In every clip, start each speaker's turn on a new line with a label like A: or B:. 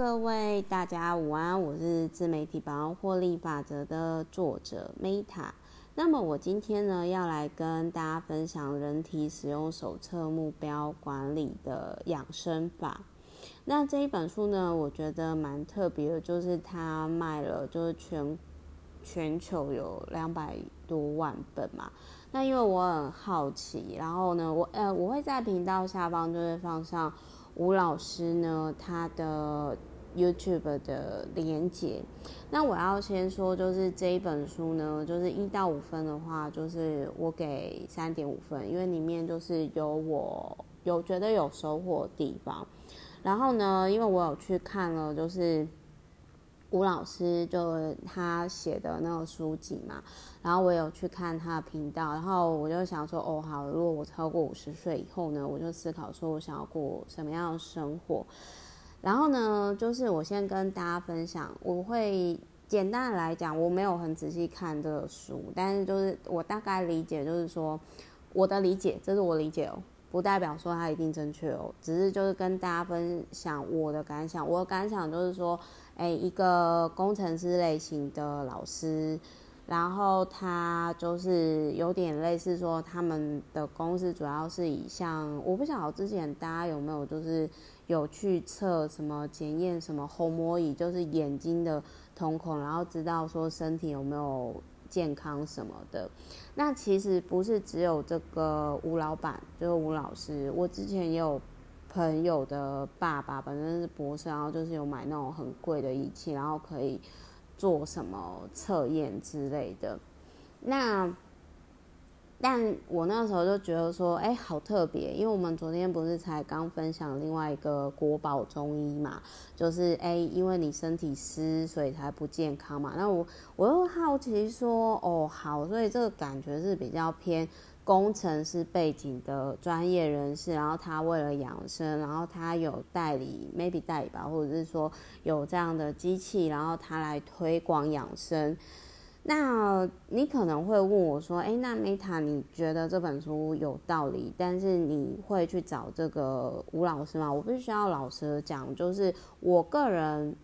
A: 各位大家午安，我是自媒体百万获利法则的作者 Meta。那么我今天呢要来跟大家分享人体使用手册目标管理的养生法。那这一本书呢，我觉得蛮特别的，就是它卖了就是全全球有两百多万本嘛。那因为我很好奇，然后呢，我呃我会在频道下方就会放上。吴老师呢，他的 YouTube 的连接。那我要先说，就是这一本书呢，就是一到五分的话，就是我给三点五分，因为里面就是有我有觉得有收获的地方。然后呢，因为我有去看了，就是。吴老师就他写的那个书籍嘛，然后我有去看他的频道，然后我就想说，哦，好，如果我超过五十岁以后呢，我就思考说我想要过什么样的生活。然后呢，就是我先跟大家分享，我会简单的来讲，我没有很仔细看这个书，但是就是我大概理解，就是说我的理解，这是我理解哦，不代表说它一定正确哦，只是就是跟大家分享我的感想，我的感想就是说。诶，一个工程师类型的老师，然后他就是有点类似说，他们的公司主要是以像，我不晓得之前大家有没有就是有去测什么检验什么虹膜仪，就是眼睛的瞳孔，然后知道说身体有没有健康什么的。那其实不是只有这个吴老板，就是吴老师，我之前也有。朋友的爸爸本身是博士，然后就是有买那种很贵的仪器，然后可以做什么测验之类的。那，但我那时候就觉得说，哎、好特别，因为我们昨天不是才刚分享另外一个国宝中医嘛，就是哎、因为你身体湿，所以才不健康嘛。那我我又好奇说，哦，好，所以这个感觉是比较偏。工程师背景的专业人士，然后他为了养生，然后他有代理，maybe 代理吧，或者是说有这样的机器，然后他来推广养生。那你可能会问我说：“诶，那 Meta，你觉得这本书有道理？但是你会去找这个吴老师吗？”我必须要老实讲，就是我个人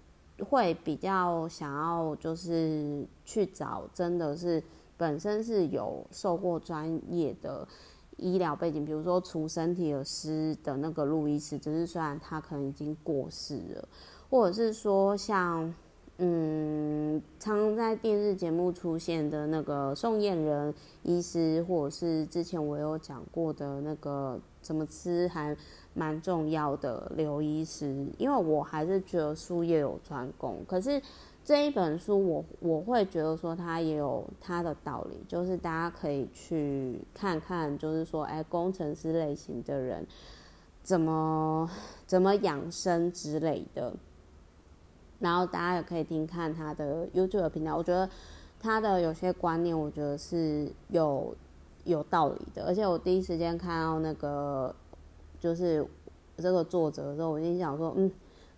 A: 会比较想要，就是去找真的是。本身是有受过专业的医疗背景，比如说除身体而湿的那个路易斯，只是虽然他可能已经过世了，或者是说像嗯，常在电视节目出现的那个宋燕仁医师，或者是之前我有讲过的那个怎么吃还蛮重要的刘医师，因为我还是觉得术业有专攻，可是。这一本书我，我我会觉得说它也有它的道理，就是大家可以去看看，就是说，哎，工程师类型的人怎么怎么养生之类的，然后大家也可以听看他的 YouTube 频道，我觉得他的有些观念，我觉得是有有道理的，而且我第一时间看到那个就是这个作者的时候，我心想说，嗯。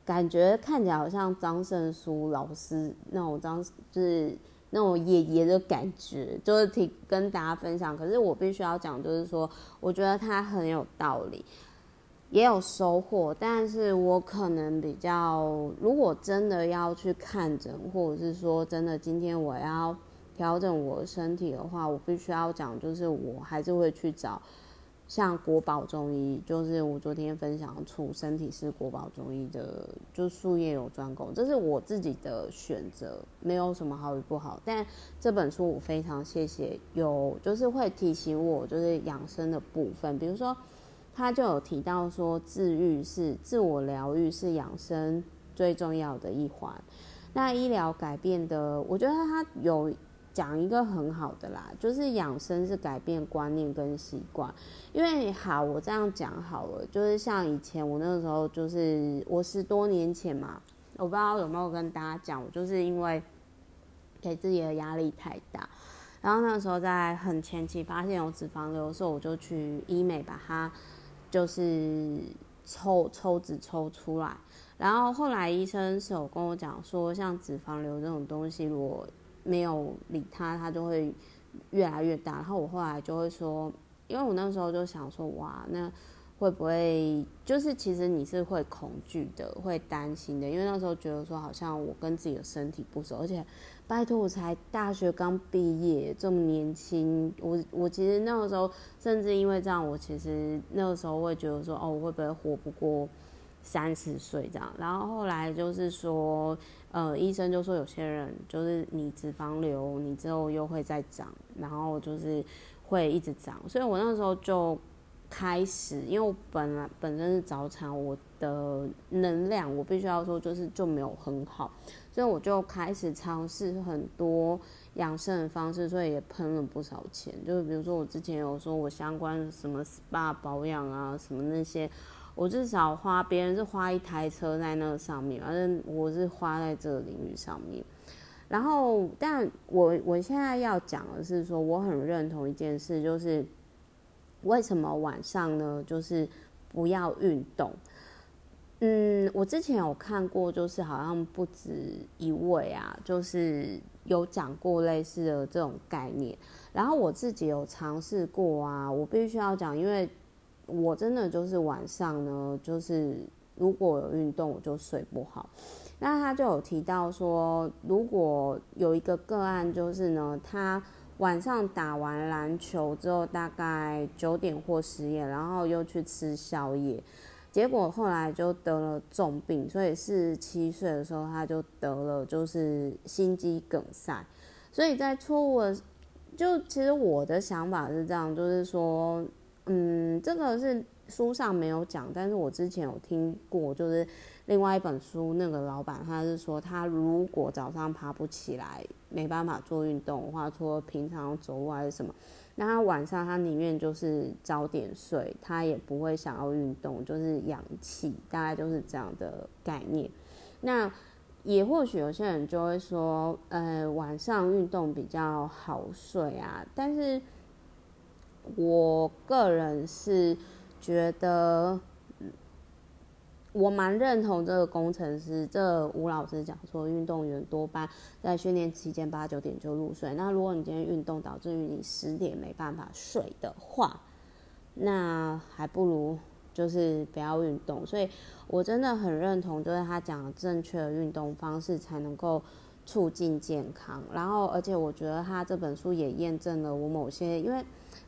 A: 感觉看起来好像张胜书老师那种张，就是那种爷爷的感觉，就是挺跟大家分享。可是我必须要讲，就是说，我觉得他很有道理，也有收获。但是我可能比较，如果真的要去看诊，或者是说真的今天我要调整我身体的话，我必须要讲，就是我还是会去找。像国宝中医，就是我昨天分享出身体是国宝中医的，就术业有专攻，这是我自己的选择，没有什么好与不好。但这本书我非常谢谢，有就是会提醒我，就是养生的部分，比如说他就有提到说，自愈是自我疗愈是养生最重要的一环。那医疗改变的，我觉得他有。讲一个很好的啦，就是养生是改变观念跟习惯。因为好，我这样讲好了，就是像以前我那个时候，就是我十多年前嘛，我不知道有没有跟大家讲，我就是因为给自己的压力太大，然后那时候在很前期发现有脂肪瘤的时候，我就去医美把它就是抽抽脂抽出来，然后后来医生是有跟我讲说，像脂肪瘤这种东西，如果没有理他，他就会越来越大。然后我后来就会说，因为我那时候就想说，哇，那会不会就是其实你是会恐惧的，会担心的，因为那时候觉得说好像我跟自己的身体不熟，而且拜托我才大学刚毕业，这么年轻，我我其实那个时候甚至因为这样，我其实那个时候会觉得说哦，我会不会活不过三十岁这样？然后后来就是说，呃，医生就说有些人就是你脂肪瘤，你之后又会再长，然后就是会一直长，所以我那时候就。开始，因为我本来本身是早产，我的能量我必须要说就是就没有很好，所以我就开始尝试很多养生的方式，所以也喷了不少钱。就是比如说我之前有说我相关什么 SPA 保养啊，什么那些，我至少花别人是花一台车在那个上面，反正我是花在这个领域上面。然后，但我我现在要讲的是说，我很认同一件事，就是。为什么晚上呢？就是不要运动。嗯，我之前有看过，就是好像不止一位啊，就是有讲过类似的这种概念。然后我自己有尝试过啊，我必须要讲，因为我真的就是晚上呢，就是如果有运动，我就睡不好。那他就有提到说，如果有一个个案，就是呢，他。晚上打完篮球之后，大概九点或十点，然后又去吃宵夜，结果后来就得了重病，所以四十七岁的时候他就得了就是心肌梗塞。所以在错误的，就其实我的想法是这样，就是说，嗯，这个是书上没有讲，但是我之前有听过，就是。另外一本书，那个老板他是说，他如果早上爬不起来，没办法做运动的话，除了平常走路还是什么，那他晚上他宁愿就是早点睡，他也不会想要运动，就是养气，大概就是这样的概念。那也或许有些人就会说，呃，晚上运动比较好睡啊，但是我个人是觉得。我蛮认同这个工程师，这、吴老师讲说，运动员多半在训练期间八九点就入睡。那如果你今天运动导致于你十点没办法睡的话，那还不如就是不要运动。所以我真的很认同，就是他讲的正确的运动方式才能够促进健康。然后，而且我觉得他这本书也验证了我某些，因为。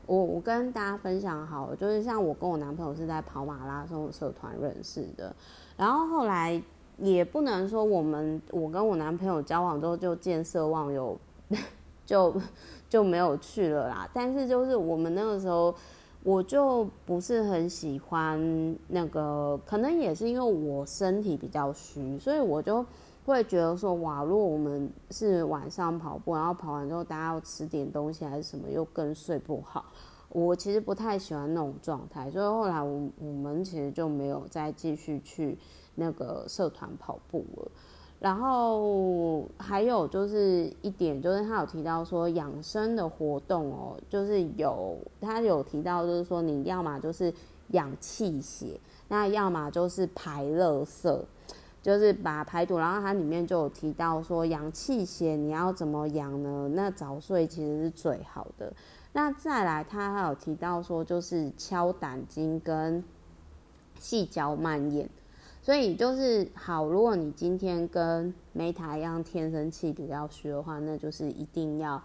A: 我我跟大家分享好，就是像我跟我男朋友是在跑马拉松社团认识的，然后后来也不能说我们我跟我男朋友交往之后就见色忘友，就就没有去了啦。但是就是我们那个时候，我就不是很喜欢那个，可能也是因为我身体比较虚，所以我就。会觉得说哇，如果我们是晚上跑步，然后跑完之后大家要吃点东西还是什么，又更睡不好。我其实不太喜欢那种状态，所以后来我我们其实就没有再继续去那个社团跑步了。然后还有就是一点，就是他有提到说养生的活动哦，就是有他有提到就是说你要么就是养气血，那要么就是排热色。就是把排毒，然后它里面就有提到说养气血你要怎么养呢？那早睡其实是最好的。那再来，他还有提到说就是敲胆经跟细嚼慢咽。所以就是好，如果你今天跟 Meta 一样天生气比较虚的话，那就是一定要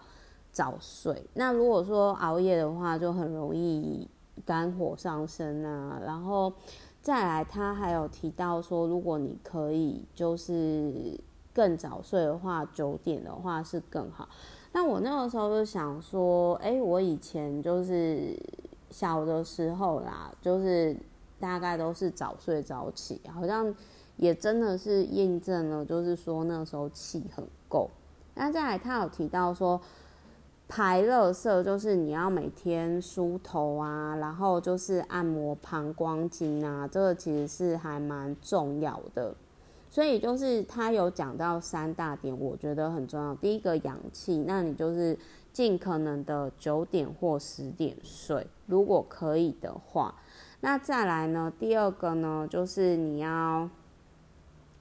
A: 早睡。那如果说熬夜的话，就很容易肝火上升啊，然后。再来，他还有提到说，如果你可以就是更早睡的话，九点的话是更好。那我那个时候就想说，哎，我以前就是小的时候啦，就是大概都是早睡早起，好像也真的是验证了，就是说那时候气很够。那再来，他有提到说。排垃圾就是你要每天梳头啊，然后就是按摩膀胱经啊，这个其实是还蛮重要的。所以就是他有讲到三大点，我觉得很重要。第一个养气，那你就是尽可能的九点或十点睡，如果可以的话。那再来呢，第二个呢，就是你要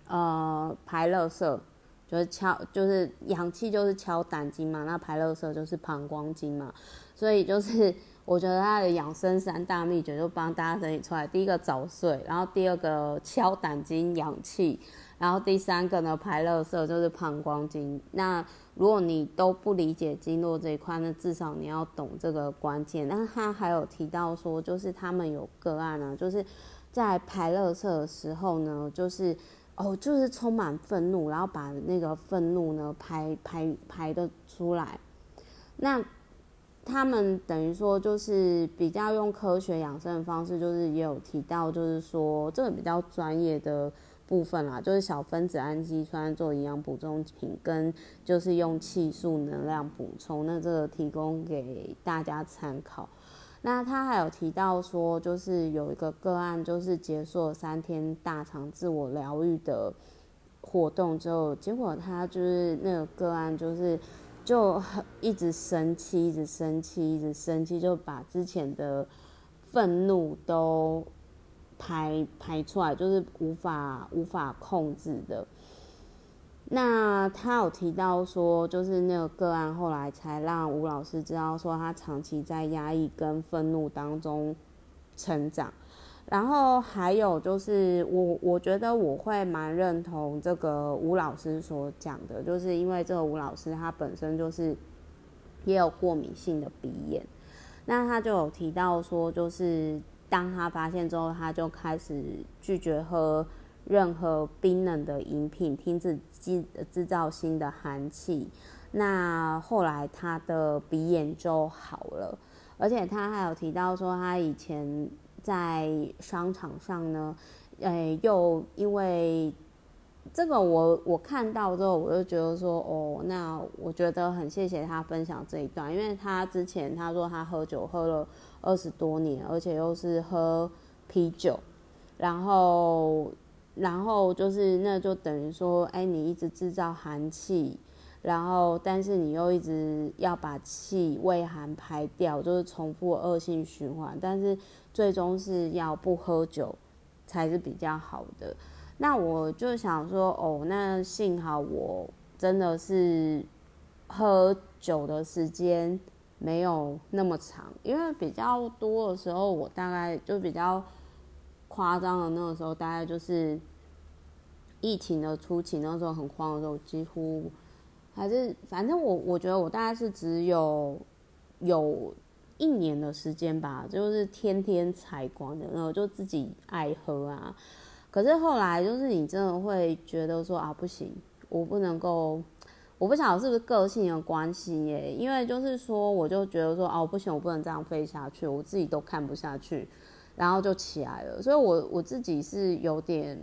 A: 呃排垃圾。就是敲，就是阳气，就是敲胆经嘛。那排垃圾就是膀胱经嘛。所以就是我觉得他的养生三大秘诀就帮大家整理出来。第一个早睡，然后第二个敲胆经养气，然后第三个呢排垃圾就是膀胱经。那如果你都不理解经络这一块，那至少你要懂这个关键。那他还有提到说，就是他们有个案、啊，就是在排垃圾的时候呢，就是哦，就是充满愤怒，然后把那个愤怒呢排排排的出来。那他们等于说就是比较用科学养生的方式，就是也有提到，就是说这个比较专业的部分啦，就是小分子氨基酸做营养补充品，跟就是用气素能量补充，那这个提供给大家参考。那他还有提到说，就是有一个个案，就是结束了三天大肠自我疗愈的活动之后，结果他就是那个个案就是。就很一直生气，一直生气，一直生气，就把之前的愤怒都排排出来，就是无法无法控制的。那他有提到说，就是那个个案后来才让吴老师知道，说他长期在压抑跟愤怒当中成长。然后还有就是我，我觉得我会蛮认同这个吴老师所讲的，就是因为这个吴老师他本身就是也有过敏性的鼻炎，那他就有提到说，就是当他发现之后，他就开始拒绝喝任何冰冷的饮品，停止制制造新的寒气。那后来他的鼻炎就好了，而且他还有提到说，他以前。在商场上呢，诶、又因为这个我我看到之后，我就觉得说，哦，那我觉得很谢谢他分享这一段，因为他之前他说他喝酒喝了二十多年，而且又是喝啤酒，然后然后就是那就等于说，哎、你一直制造寒气。然后，但是你又一直要把气胃寒排掉，就是重复恶性循环。但是最终是要不喝酒才是比较好的。那我就想说，哦，那幸好我真的是喝酒的时间没有那么长，因为比较多的时候，我大概就比较夸张的那个时候，大概就是疫情的初期，那时候很慌的时候，几乎。还是反正我我觉得我大概是只有有一年的时间吧，就是天天采光的，然后就自己爱喝啊。可是后来就是你真的会觉得说啊，不行，我不能够，我不晓得是不是个性的关系耶，因为就是说我就觉得说啊，不行，我不能这样飞下去，我自己都看不下去，然后就起来了。所以我我自己是有点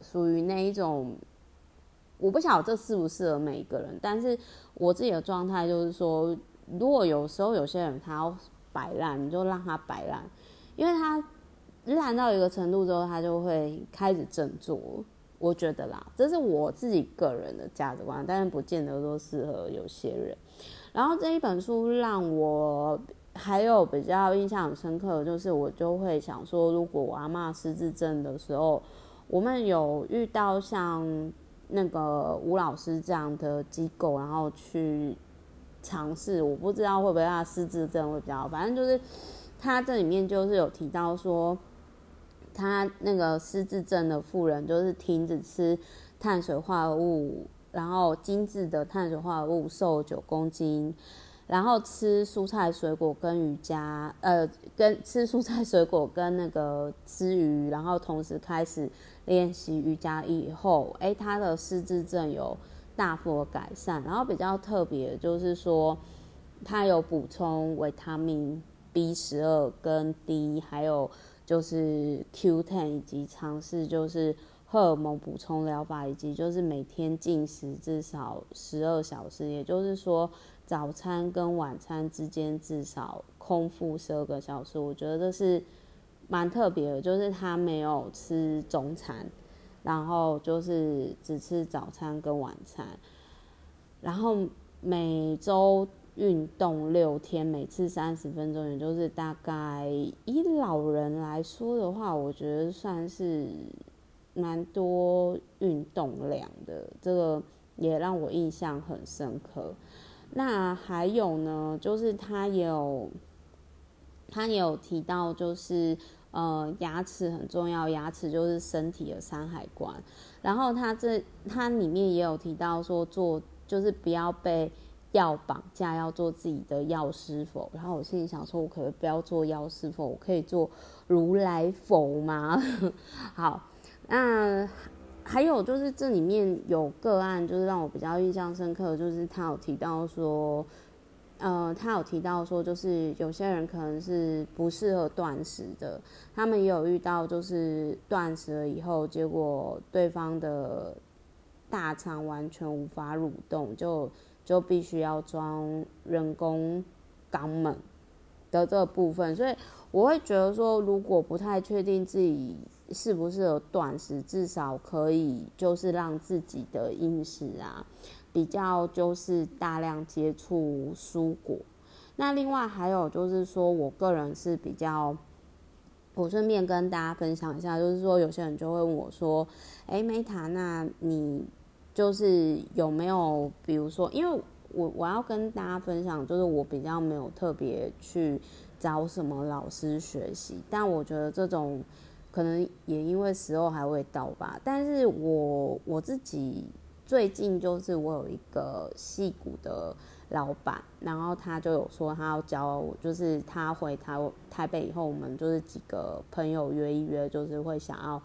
A: 属于那一种。我不晓得这适不适合每一个人，但是我自己的状态就是说，如果有时候有些人他要摆烂，你就让他摆烂，因为他烂到一个程度之后，他就会开始振作。我觉得啦，这是我自己个人的价值观，但是不见得说适合有些人。然后这一本书让我还有比较印象很深刻的就是，我就会想说，如果我阿嬷失智症的时候，我们有遇到像。那个吴老师这样的机构，然后去尝试，我不知道会不会他失智症会比较，反正就是他这里面就是有提到说，他那个失智症的妇人就是停止吃碳水化合物，然后精致的碳水化合物瘦九公斤，然后吃蔬菜水果跟瑜伽，呃，跟吃蔬菜水果跟那个吃鱼，然后同时开始。练习瑜伽以后，诶，他的失智症有大幅的改善。然后比较特别的就是说，他有补充维他命 B 十二跟 D，还有就是 Q10，以及尝试就是荷尔蒙补充疗法，以及就是每天进食至少十二小时，也就是说早餐跟晚餐之间至少空腹十二个小时。我觉得这是。蛮特别的，就是他没有吃中餐，然后就是只吃早餐跟晚餐，然后每周运动六天，每次三十分钟，也就是大概以老人来说的话，我觉得算是蛮多运动量的，这个也让我印象很深刻。那还有呢，就是他有。他也有提到，就是呃牙齿很重要，牙齿就是身体的山海关。然后他这他里面也有提到说做就是不要被药绑架，要做自己的药师佛。然后我心里想说，我可不可以不要做药师佛，我可以做如来佛吗？好，那。还有就是这里面有个案，就是让我比较印象深刻，就是他有提到说，呃，他有提到说，就是有些人可能是不适合断食的，他们也有遇到，就是断食了以后，结果对方的大肠完全无法蠕动，就就必须要装人工肛门的这个部分，所以我会觉得说，如果不太确定自己。适不适合断食，至少可以就是让自己的饮食啊，比较就是大量接触蔬果。那另外还有就是说，我个人是比较，我顺便跟大家分享一下，就是说有些人就会问我说，哎，Meta，那你就是有没有，比如说，因为我我要跟大家分享，就是我比较没有特别去找什么老师学习，但我觉得这种。可能也因为时候还未到吧，但是我我自己最近就是我有一个戏骨的老板，然后他就有说他要教我，就是他回台台北以后，我们就是几个朋友约一约，就是会想要，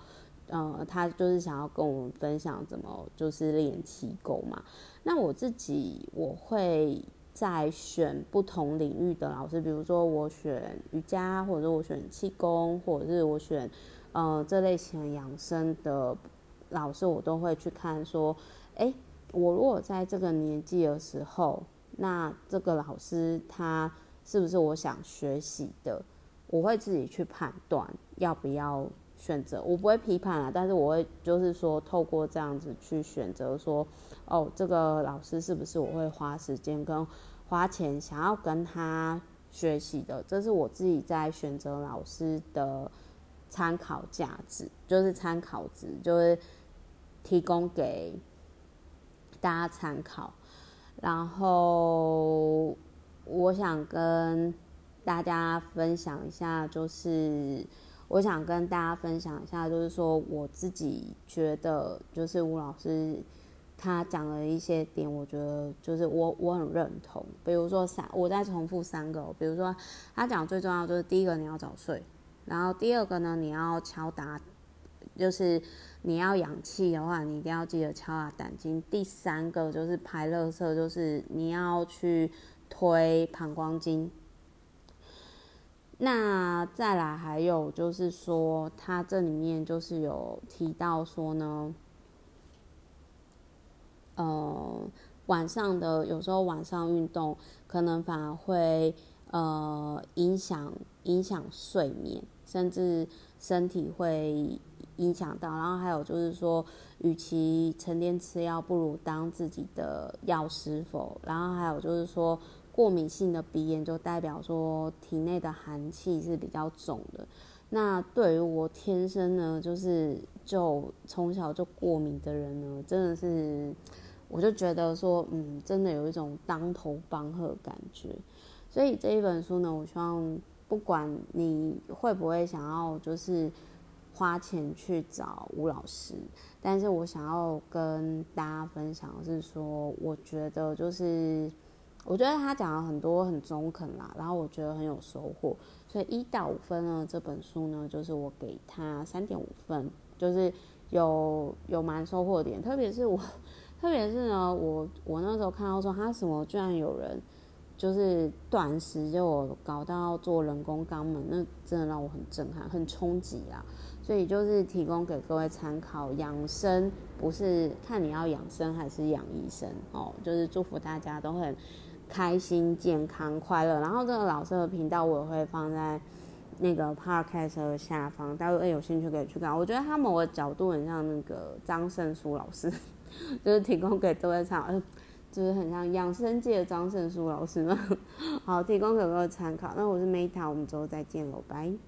A: 呃，他就是想要跟我们分享怎么就是练气功嘛。那我自己我会在选不同领域的老师，比如说我选瑜伽，或者我选气功，或者是我选。呃，这类型养生的老师，我都会去看。说，哎，我如果在这个年纪的时候，那这个老师他是不是我想学习的？我会自己去判断要不要选择。我不会批判啊，但是我会就是说，透过这样子去选择，说，哦，这个老师是不是我会花时间跟花钱想要跟他学习的？这是我自己在选择老师的。参考价值就是参考值，就是提供给大家参考。然后我想跟大家分享一下，就是我想跟大家分享一下，就是说我自己觉得，就是吴老师他讲了一些点，我觉得就是我我很认同。比如说三，我再重复三个，比如说他讲最重要就是第一个你要早睡。然后第二个呢，你要敲打，就是你要养气的话，你一定要记得敲打胆经。第三个就是排热色，就是你要去推膀胱经。那再来还有就是说，它这里面就是有提到说呢，呃，晚上的有时候晚上运动可能反而会呃影响影响睡眠。甚至身体会影响到，然后还有就是说，与其成天吃药，不如当自己的药师佛。然后还有就是说，过敏性的鼻炎就代表说体内的寒气是比较重的。那对于我天生呢，就是就从小就过敏的人呢，真的是，我就觉得说，嗯，真的有一种当头棒喝感觉。所以这一本书呢，我希望。不管你会不会想要，就是花钱去找吴老师，但是我想要跟大家分享的是说，我觉得就是，我觉得他讲了很多很中肯啦，然后我觉得很有收获，所以一到五分呢，这本书呢，就是我给他三点五分，就是有有蛮收获点，特别是我，特别是呢，我我那时候看到说他什么居然有人。就是短时，就我搞到做人工肛门，那真的让我很震撼，很冲击啊！所以就是提供给各位参考，养生不是看你要养生还是养医生哦，就是祝福大家都很开心、健康、快乐。然后这个老师的频道我也会放在那个 podcast 的下方，大家如果有兴趣可以去看。我觉得他某个角度很像那个张胜书老师，就是提供给各位参考。就是很像养生界的张胜书老师嘛，好，提供给各位参考。那我是 Meta，我们之后再见喽，拜。